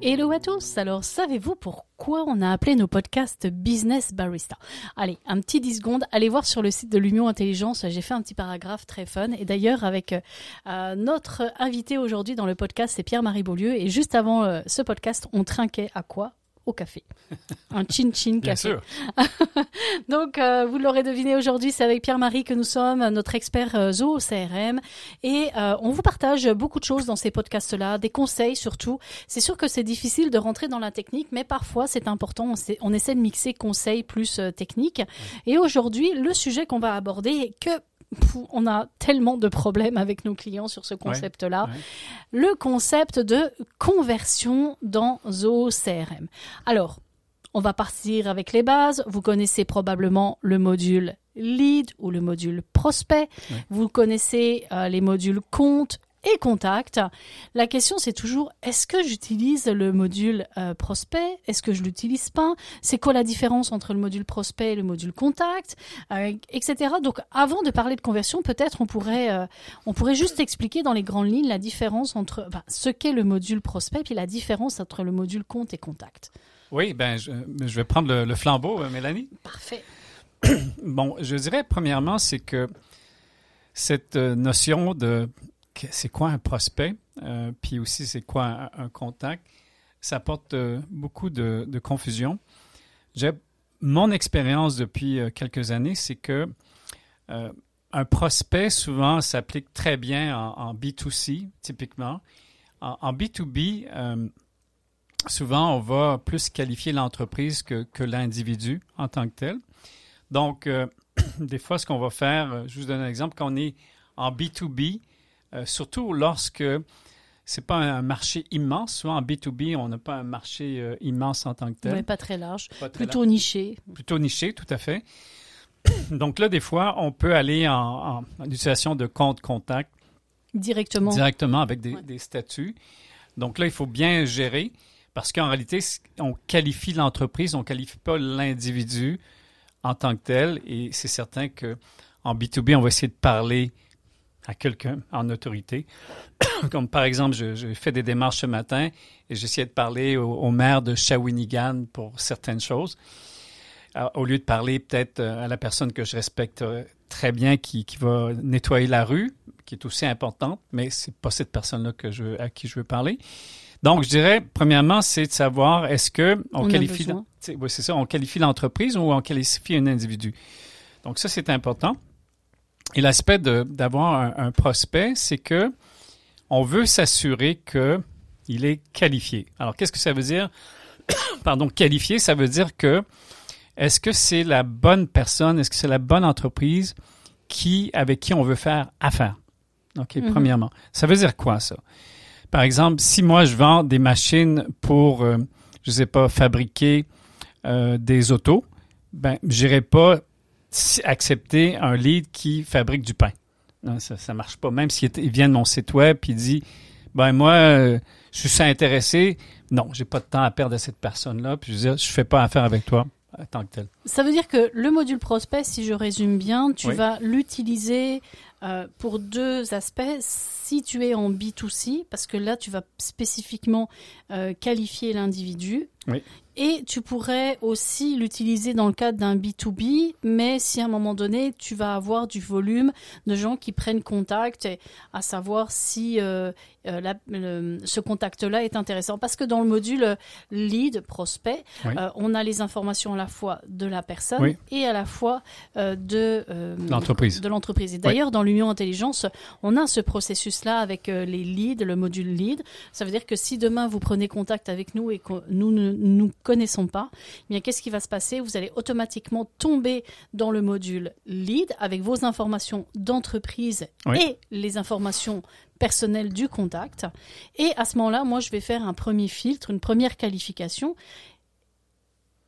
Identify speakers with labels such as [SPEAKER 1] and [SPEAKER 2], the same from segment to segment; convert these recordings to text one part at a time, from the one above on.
[SPEAKER 1] Hello à tous. Alors, savez-vous pourquoi on a appelé nos podcasts Business Barista? Allez, un petit 10 secondes. Allez voir sur le site de l'Union Intelligence. J'ai fait un petit paragraphe très fun. Et d'ailleurs, avec euh, notre invité aujourd'hui dans le podcast, c'est Pierre-Marie Beaulieu. Et juste avant euh, ce podcast, on trinquait à quoi? Au café. Un chin-chin café.
[SPEAKER 2] sûr.
[SPEAKER 1] Donc, euh, vous l'aurez deviné aujourd'hui, c'est avec Pierre-Marie que nous sommes, notre expert euh, zoo au CRM. Et euh, on vous partage beaucoup de choses dans ces podcasts-là, des conseils surtout. C'est sûr que c'est difficile de rentrer dans la technique, mais parfois c'est important. On, sait- on essaie de mixer conseils plus euh, technique. Et aujourd'hui, le sujet qu'on va aborder est que on a tellement de problèmes avec nos clients sur ce concept-là
[SPEAKER 2] ouais.
[SPEAKER 1] le concept de conversion dans Zoho CRM. Alors, on va partir avec les bases. Vous connaissez probablement le module lead ou le module prospect.
[SPEAKER 2] Ouais.
[SPEAKER 1] Vous connaissez euh, les modules compte et contact. La question, c'est toujours est-ce que j'utilise le module euh, prospect? Est-ce que je l'utilise pas? C'est quoi la différence entre le module prospect et le module contact? Euh, Etc. Donc, avant de parler de conversion, peut-être on pourrait euh, on pourrait juste expliquer dans les grandes lignes la différence entre enfin, ce qu'est le module prospect puis la différence entre le module compte et contact.
[SPEAKER 2] Oui, ben, je, je vais prendre le, le flambeau, Mélanie.
[SPEAKER 1] Parfait.
[SPEAKER 2] Bon, je dirais premièrement, c'est que cette notion de c'est quoi un prospect, euh, puis aussi c'est quoi un, contact, ça porte euh, beaucoup de, confusion. Mon expérience depuis euh, quelques années, c'est que un prospect souvent s'applique très bien en, en B2C, typiquement. En, en B2B, euh, souvent on va plus qualifier l'entreprise que, l'individu en tant que tel. Donc, des fois, ce qu'on va faire, je vous donne un exemple, quand on est en B2B, euh, surtout lorsque c'est pas un marché immense, souvent en B2B, on n'a pas un marché euh, immense en tant que tel.
[SPEAKER 1] Pas très large,
[SPEAKER 2] Pas très
[SPEAKER 1] plutôt niché.
[SPEAKER 2] plutôt niché, tout à fait. Donc là, des fois, on peut aller en, en- en utilisation de compte contact
[SPEAKER 1] Directement.
[SPEAKER 2] directement avec des,
[SPEAKER 1] Ouais.
[SPEAKER 2] des statuts. Donc là, il faut bien gérer parce qu'en réalité, on qualifie l'entreprise, on qualifie pas l'individu en tant que tel. Et c'est certain que en B2B, on va essayer de parler à quelqu'un en autorité. Comme par exemple, je- j'ai fait des démarches ce matin et j'essayais de parler au, au maire de Shawinigan pour certaines choses. Alors, au lieu de parler peut-être euh, à la personne que je respecte euh, très bien qui, qui va nettoyer la rue, qui est aussi importante, mais c'est pas cette personne-là que je, à qui je veux parler. Donc, je dirais, premièrement, c'est de savoir est-ce que on,
[SPEAKER 1] On
[SPEAKER 2] qualifie, c'est oui, c'est ça, on qualifie l'entreprise ou on qualifie un individu. Donc, ça, c'est important. Et l'aspect d'avoir un, un prospect, c'est que on veut s'assurer que il est qualifié. Alors, qu'est-ce que ça veut dire? Pardon, qualifié, ça veut dire que est-ce que c'est la bonne personne, est-ce que c'est la bonne entreprise qui, avec qui on veut faire affaire? OK,
[SPEAKER 1] Mhm.
[SPEAKER 2] premièrement. Ça veut dire quoi, ça? Par exemple, si moi, je vends des machines pour, euh, je sais pas, fabriquer euh, des autos, ben, j'irai pas accepter un lead qui fabrique du pain. Non, ça, ça marche pas. Même s'il il vient de mon site web il dit, ben, moi, euh, je suis intéressé. Non, j'ai pas de temps à perdre à cette personne-là. Puis je veux dire, je fais pas affaire avec toi tant que tel.
[SPEAKER 1] Ça veut dire que le module prospect, si je résume bien, tu
[SPEAKER 2] Oui.
[SPEAKER 1] vas l'utiliser euh, pour deux aspects. Si tu es en B2C, parce que là, tu vas spécifiquement euh, qualifier l'individu.
[SPEAKER 2] Oui.
[SPEAKER 1] Et tu pourrais aussi l'utiliser dans le cadre d'un B2B, mais si à un moment donné, tu vas avoir du volume de gens qui prennent contact, et à savoir si euh, euh, la- le- ce contact-là est intéressant. Parce que dans le module euh, lead, prospect,
[SPEAKER 2] Oui.
[SPEAKER 1] euh, on a les informations à la fois de la personne
[SPEAKER 2] Oui.
[SPEAKER 1] et à la fois euh, de
[SPEAKER 2] L'entreprise.
[SPEAKER 1] De l'entreprise. Et d'ailleurs, dans l'Union Intelligence, on a ce processus-là avec les leads, le module lead. Ça veut dire que si demain vous prenez contact avec nous et que nous ne nous connaissons pas, eh bien qu'est-ce qui va se passer? Vous allez automatiquement tomber dans le module lead avec vos informations d'entreprise
[SPEAKER 2] Oui.
[SPEAKER 1] et les informations personnelles du contact. Et à ce moment-là, moi, je vais faire un premier filtre, une première qualification.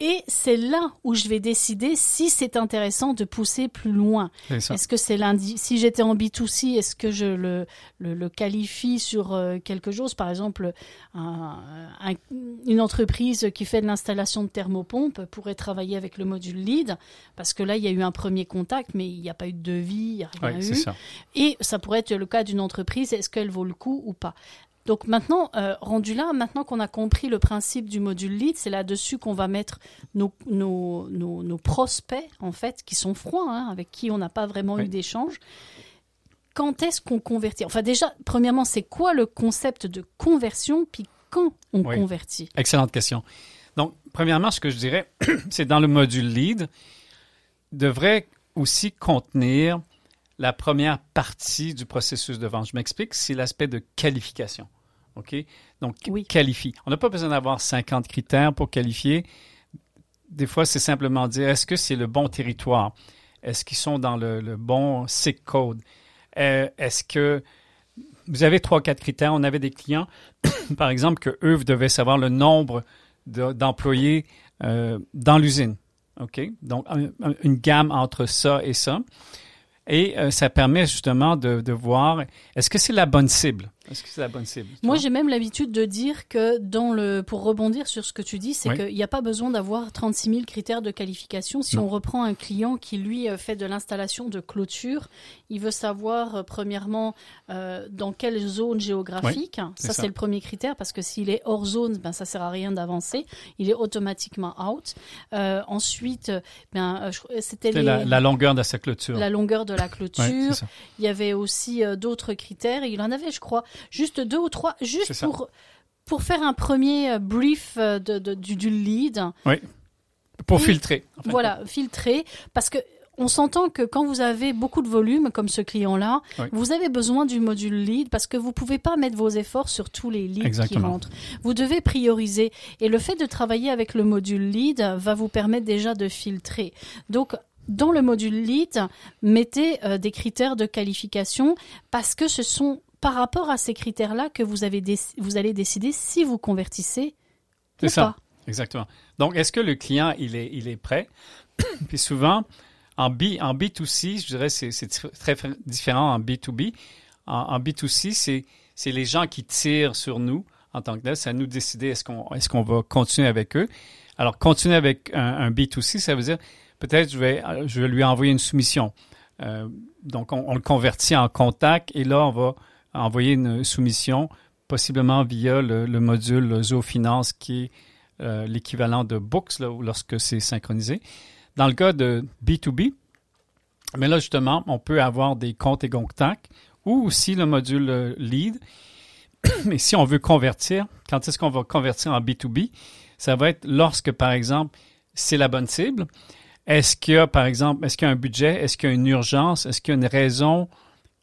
[SPEAKER 1] Et c'est là où je vais décider si c'est intéressant de pousser plus loin. Est-ce que c'est lundi? Si j'étais en B2C, est-ce que je le, le, le qualifie sur euh, quelque chose? Par exemple, un- un- une entreprise qui fait de l'installation de thermopompes pourrait travailler avec le module lead, parce que là, il y a eu un premier contact, mais il n'y a pas eu de devis, il n'y a rien eu.
[SPEAKER 2] ça.
[SPEAKER 1] Et ça pourrait être le cas d'une entreprise, est-ce qu'elle vaut le coup ou pas? Donc maintenant, euh, rendu là, maintenant qu'on a compris le principe du module lead, c'est là-dessus qu'on va mettre nos, nos, nos, nos prospects, en fait, qui sont froids, hein, avec qui on n'a pas vraiment
[SPEAKER 2] Oui.
[SPEAKER 1] eu d'échange. Quand est-ce qu'on convertit? Enfin déjà, premièrement, c'est quoi le concept de conversion, puis quand on
[SPEAKER 2] Oui.
[SPEAKER 1] convertit?
[SPEAKER 2] Excellente question. Donc, premièrement, ce que je dirais, c'est dans le module lead, devrait aussi contenir la première partie du processus de vente. Je m'explique, c'est l'aspect de qualification. OK? Donc,
[SPEAKER 1] Oui.
[SPEAKER 2] qualifie. On n'a pas besoin d'avoir 50 critères pour qualifier. Des fois, c'est simplement dire est-ce que c'est le bon territoire? Est-ce qu'ils sont dans le, le bon SIC code? Euh, est-ce que vous avez trois, quatre critères? On avait des clients, par exemple, que eux devaient savoir le nombre de- d'employés euh, dans l'usine. OK? Donc, un- un- une gamme entre ça et ça. Et euh, ça permet justement de, de voir est-ce que c'est la bonne cible? Est-ce que c'est la bonne cible?
[SPEAKER 1] Moi, j'ai même l'habitude de dire que dans le, pour rebondir sur ce que tu dis, c'est
[SPEAKER 2] Oui.
[SPEAKER 1] qu'il n'y a pas besoin d'avoir 36 000 critères de qualification. Si
[SPEAKER 2] Non.
[SPEAKER 1] on reprend un client qui, lui, euh, fait de l'installation de clôture, il veut savoir, euh, premièrement, euh, dans quelle zone géographique. ça,
[SPEAKER 2] ça.
[SPEAKER 1] c'est le premier critère parce que s'il est hors zone, ben, ça sert à rien d'avancer. Il est automatiquement out. Euh, ensuite, ben, c'était les-
[SPEAKER 2] la, la longueur de sa clôture.
[SPEAKER 1] la longueur de la clôture. Il y avait aussi d'autres critères. Et il en avait, je crois, juste deux ou trois, juste pour, pour faire un premier euh, brief euh, de, de- du, du lead.
[SPEAKER 2] Pour
[SPEAKER 1] Et-
[SPEAKER 2] filtrer. en
[SPEAKER 1] Voilà, filtré. Parce que on s'entend que quand vous avez beaucoup de volume, comme ce client-là,
[SPEAKER 2] Oui.
[SPEAKER 1] vous avez besoin du module lead parce que vous pouvez pas mettre vos efforts sur tous les leads qui rentrent. Vous devez prioriser. Et le fait de travailler avec le module lead va vous permettre déjà de filtrer. Donc, dans le module lead, mettez euh, des critères de qualification parce que ce sont par rapport à ces critères-là que vous, avez vous allez décider si vous convertissez
[SPEAKER 2] C'est
[SPEAKER 1] ou
[SPEAKER 2] ça.
[SPEAKER 1] pas.
[SPEAKER 2] Exactement. Donc, est-ce que le client, il est, il est prêt? Puis souvent, en, B, en B2C, je dirais c'est c'est très différent en B2B. En, en B2C, c'est c'est les gens qui tirent sur nous en tant que tel. C'est à nous de décider est-ce qu'on est qu'on va continuer avec eux. Alors, continuer avec un, un B2C, ça veut dire peut-être je vais, je vais lui envoyer une soumission. Euh, donc, on, on le convertit en contact et là, on va envoyer une soumission possiblement via le, le module ZooFinance qui est euh, l'équivalent de Books là, lorsque c'est synchronisé. Dans le cas de B2B, mais là justement, on peut avoir des comptes et contacts ou aussi le module euh, Lead. Mais si on veut convertir, quand est-ce qu'on va convertir en B2B? Ça va être lorsque, par exemple, c'est la bonne cible. Est-ce qu'il y a, par exemple, est-ce qu'il y a un budget? Est-ce qu'il y a une urgence? Est-ce qu'il y a une raison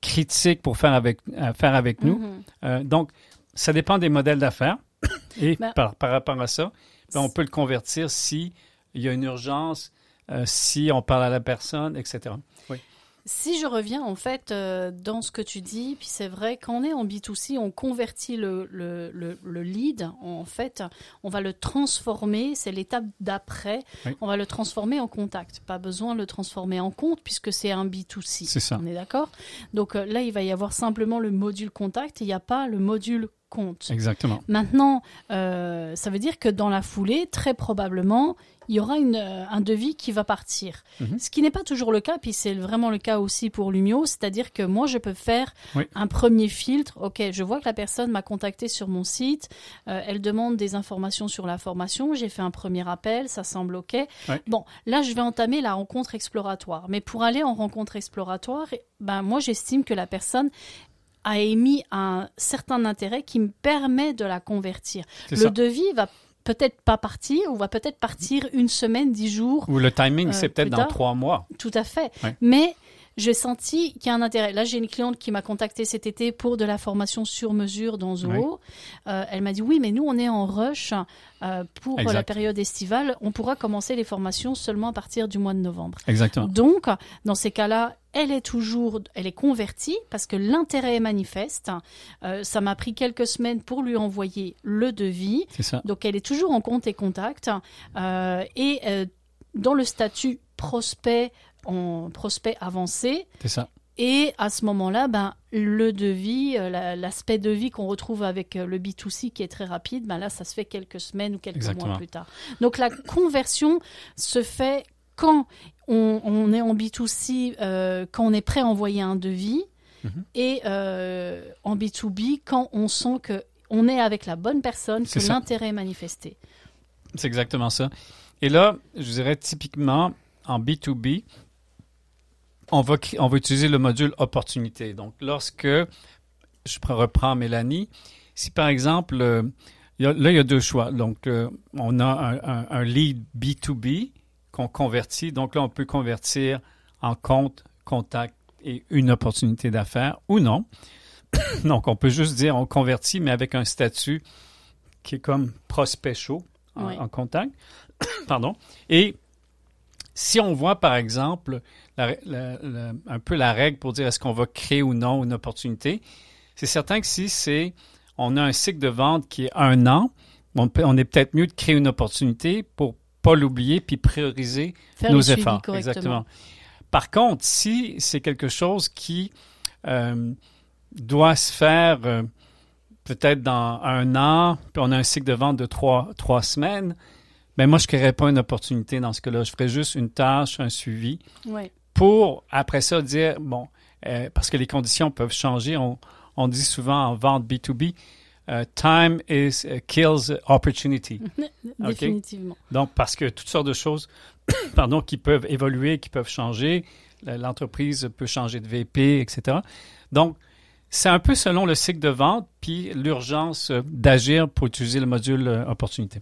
[SPEAKER 2] critique pour faire avec, à faire avec nous?
[SPEAKER 1] Mhm.
[SPEAKER 2] Euh, donc, ça dépend des modèles d'affaires. Et
[SPEAKER 1] Ben-
[SPEAKER 2] par, par rapport à ça, ben, on peut le convertir si il y a une urgence, euh, si on parle à la personne, etc.
[SPEAKER 1] Si je reviens en fait euh, dans ce que tu dis, puis c'est vrai, quand on est en B2C, on convertit le, le, le, le lead, en fait, on va le transformer, c'est l'étape d'après,
[SPEAKER 2] Oui.
[SPEAKER 1] on va le transformer en contact. Pas besoin de le transformer en compte puisque c'est un B2C.
[SPEAKER 2] C'est ça.
[SPEAKER 1] On est d'accord? Donc euh, là, il va y avoir simplement le module contact, il n'y a pas le module compte.
[SPEAKER 2] Exactement.
[SPEAKER 1] Maintenant, euh, ça veut dire que dans la foulée, très probablement, il y aura une, euh, un devis qui va partir.
[SPEAKER 2] Mhm.
[SPEAKER 1] Ce qui n'est pas toujours le cas, puis c'est vraiment le cas aussi pour Lumio, c'est-à-dire que moi, je peux faire
[SPEAKER 2] Oui.
[SPEAKER 1] un premier filtre. Ok, je vois que la personne m'a contacté sur mon site, euh, elle demande des informations sur la formation, j'ai fait un premier appel, ça semble ok. Bon, là, je vais entamer la rencontre exploratoire. Mais pour aller en rencontre exploratoire, ben moi, j'estime que la personne a émis un certain intérêt qui me permet de la convertir. Le
[SPEAKER 2] ça.
[SPEAKER 1] devis va peut-être pas partir ou va peut-être partir une semaine, dix jours,
[SPEAKER 2] Ou le timing,
[SPEAKER 1] Euh,
[SPEAKER 2] c'est peut-être dans trois mois.
[SPEAKER 1] tout à fait.
[SPEAKER 2] Ouais.
[SPEAKER 1] Mais j'ai senti qu'il y a un intérêt. Là, j'ai une cliente qui m'a contacté cet été pour de la formation sur mesure dans Zoho. Euh, elle m'a dit oui, mais nous, on est en rush euh, pour
[SPEAKER 2] Exact.
[SPEAKER 1] la période estivale. On pourra commencer les formations seulement à partir du mois de novembre.
[SPEAKER 2] Exactement.
[SPEAKER 1] Donc, dans ces cas-là, elle est toujours, elle est convertie parce que l'intérêt est manifeste. Euh, ça m'a pris quelques semaines pour lui envoyer le devis.
[SPEAKER 2] C'est ça.
[SPEAKER 1] Donc, elle est toujours en compte et contact. Euh, et euh, dans le statut prospect, en prospect avancé,
[SPEAKER 2] C'est ça.
[SPEAKER 1] et à ce moment-là, ben, le devis, euh, la- l'aspect devis qu'on retrouve avec euh, le B2C qui est très rapide, ben là, ça se fait quelques semaines ou quelques
[SPEAKER 2] Exactement.
[SPEAKER 1] mois plus tard. Donc la conversion se fait quand on, on est en B2C, euh, quand on est prêt à envoyer un devis,
[SPEAKER 2] Mhm.
[SPEAKER 1] et euh, en B2B, quand on sent que on est avec la bonne personne, que l'intérêt est manifesté.
[SPEAKER 2] C'est exactement ça. Et là, je dirais typiquement en B2B, on va, on va utiliser le module opportunité. Donc, lorsque je pre- reprends Mélanie, si par exemple, euh, il y a- là, il y a deux choix. Donc, euh, on a un, un- un lead B2B qu'on convertit. Donc là, on peut convertir en compte, contact et une opportunité d'affaires ou non. Donc, on peut juste dire on convertit, mais avec un statut qui est comme prospect chaud en,
[SPEAKER 1] Oui.
[SPEAKER 2] en contact. Pardon. Et si on voit, par exemple, la- la- la- un peu la règle pour dire est-ce qu'on va créer ou non une opportunité, c'est certain que si c'est on a un cycle de vente qui est un an, on, peut- on est peut-être mieux de créer une opportunité pour pas l'oublier puis prioriser
[SPEAKER 1] Faire
[SPEAKER 2] nos efforts. Exactement. Par contre, si c'est quelque chose qui euh, doit se faire euh, peut-être dans un an, puis on a un cycle de vente de trois, trois semaines, ben moi, je ne créerais pas une opportunité dans ce cas-là. Je ferais juste une tâche, un suivi
[SPEAKER 1] Ouais.
[SPEAKER 2] pour, après ça, dire, bon, euh, parce que les conditions peuvent changer. On, on dit souvent en vente B2B, euh, time is, uh, kills opportunity.
[SPEAKER 1] Définitivement.
[SPEAKER 2] Donc, parce que toutes sortes de choses pardon, qui peuvent évoluer, qui peuvent changer. L'entreprise peut changer de VP, etc. Donc, c'est un peu selon le cycle de vente puis l'urgence euh, d'agir pour utiliser le module opportunité.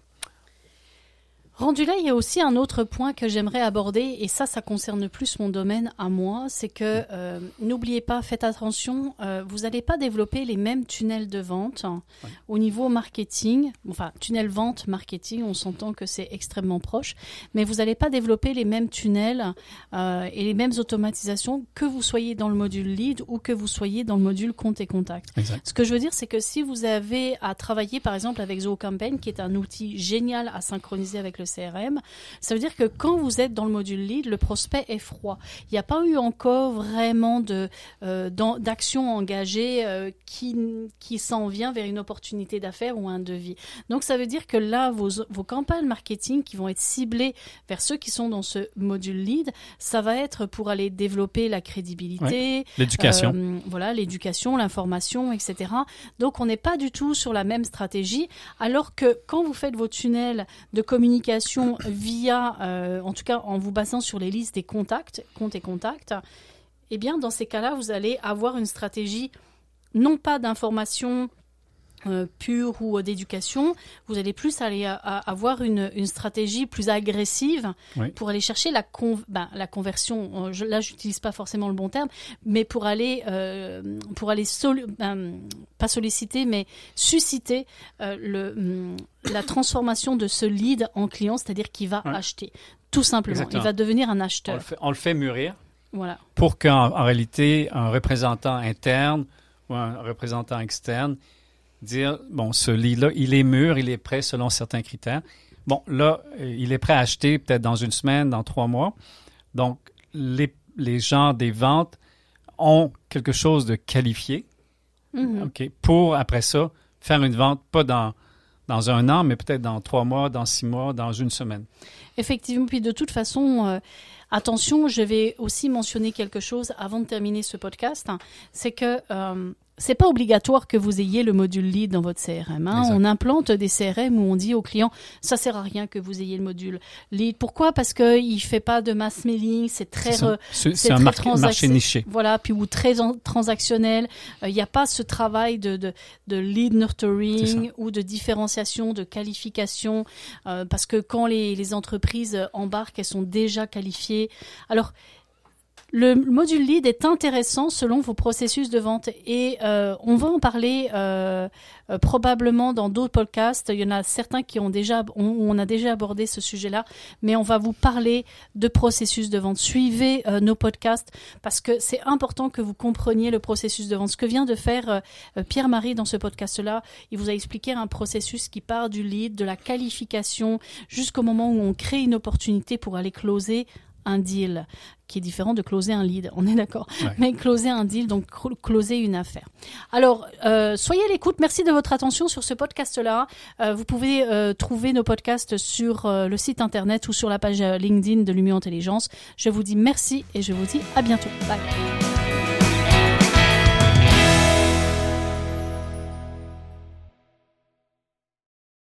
[SPEAKER 1] Rendu là, il y a aussi un autre point que j'aimerais aborder, et ça, ça concerne plus mon domaine à moi, c'est que euh, n'oubliez pas, faites attention, euh, vous n'allez pas développer les mêmes tunnels de vente
[SPEAKER 2] Ouais.
[SPEAKER 1] au niveau marketing, enfin tunnel vente marketing, on s'entend que c'est extrêmement proche, mais vous n'allez pas développer les mêmes tunnels euh, et les mêmes automatisations que vous soyez dans le module lead ou que vous soyez dans le module compte et contact.
[SPEAKER 2] Exact.
[SPEAKER 1] Ce que je veux dire, c'est que si vous avez à travailler, par exemple, avec Zoho Campaign, qui est un outil génial à synchroniser avec le CRM, ça veut dire que quand vous êtes dans le module lead, le prospect est froid. Il n'y a pas eu encore vraiment de euh, d'action engagée euh, qui qui s'en vient vers une opportunité d'affaires ou un devis. Donc ça veut dire que là, vos vos campagnes marketing qui vont être ciblées vers ceux qui sont dans ce module lead, ça va être pour aller développer la crédibilité,
[SPEAKER 2] L'éducation.
[SPEAKER 1] euh, voilà, l'éducation, l'information, etc. Donc, on n'est pas du tout sur la même stratégie, alors que quand vous faites vos tunnels de communication via, euh, en tout cas en vous basant sur les listes des contacts, comptes et contacts, eh bien, dans ces cas-là, vous allez avoir une stratégie non pas d'information euh, pure ou d'éducation, vous allez plus aller à- à avoir une, une stratégie plus agressive
[SPEAKER 2] Oui.
[SPEAKER 1] pour aller chercher la, con- ben, la conversion. Euh, je- là, j'utilise pas forcément le bon terme, mais pour aller, euh, pour aller ben, pas solliciter, mais susciter euh, le, hum, la transformation de ce lead en client, c'est-à-dire qu'il va
[SPEAKER 2] Ouais.
[SPEAKER 1] acheter. Tout simplement,
[SPEAKER 2] Exactement.
[SPEAKER 1] il va devenir un
[SPEAKER 2] On le,
[SPEAKER 1] acheteur.
[SPEAKER 2] fait, on le fait mûrir
[SPEAKER 1] Voilà.
[SPEAKER 2] pour qu'en en réalité, un représentant interne ou un représentant externe dire, bon, ce lead-là, il est mûr, il est prêt selon certains critères. Bon, là, euh, il est prêt à acheter peut-être dans une semaine, dans trois mois. Donc, les, les gens des ventes ont quelque chose de qualifié,
[SPEAKER 1] Mhm.
[SPEAKER 2] OK, pour après ça faire une vente, pas dans, dans un an, mais peut-être dans trois mois, dans six mois, dans une semaine.
[SPEAKER 1] Effectivement, puis de toute façon, euh, attention, je vais aussi mentionner quelque chose avant de terminer ce podcast, hein, c'est que euh, c'est pas obligatoire que vous ayez le module lead dans votre CRM. hein. On implante des CRM où on dit aux clients, ça sert à rien que vous ayez le module lead. Pourquoi? Parce que il fait pas de mass mailing, c'est très
[SPEAKER 2] C'est un
[SPEAKER 1] très
[SPEAKER 2] marché, niché.
[SPEAKER 1] voilà, puis ou très en- transactionnel. Il n'y a pas ce travail de, de, de lead nurturing ou de différenciation, de qualification, euh, parce que quand les, les entreprises embarquent, elles sont déjà qualifiées. Alors, Le module lead est intéressant selon vos processus de vente et euh, on va en parler euh, euh, probablement dans d'autres podcasts. Il y en a certains qui ont déjà, on, on a déjà abordé ce sujet-là, mais on va vous parler de processus de vente. Suivez nos podcasts parce que c'est important que vous compreniez le processus de vente. Ce que vient de faire Pierre-Marie dans ce podcast-là, il vous a expliqué un processus qui part du lead, de la qualification, jusqu'au moment où on crée une opportunité pour aller closer un deal, qui est différent de closer un lead, on est d'accord.
[SPEAKER 2] Ouais.
[SPEAKER 1] Mais closer un deal, donc cl- closer une affaire. Alors, euh, soyez à l'écoute. Merci de votre attention sur ce podcast-là. Euh, vous pouvez euh, trouver nos podcasts sur le site internet ou sur la page LinkedIn de Lumio Intelligence. Je vous dis merci et je vous dis à bientôt. Bye.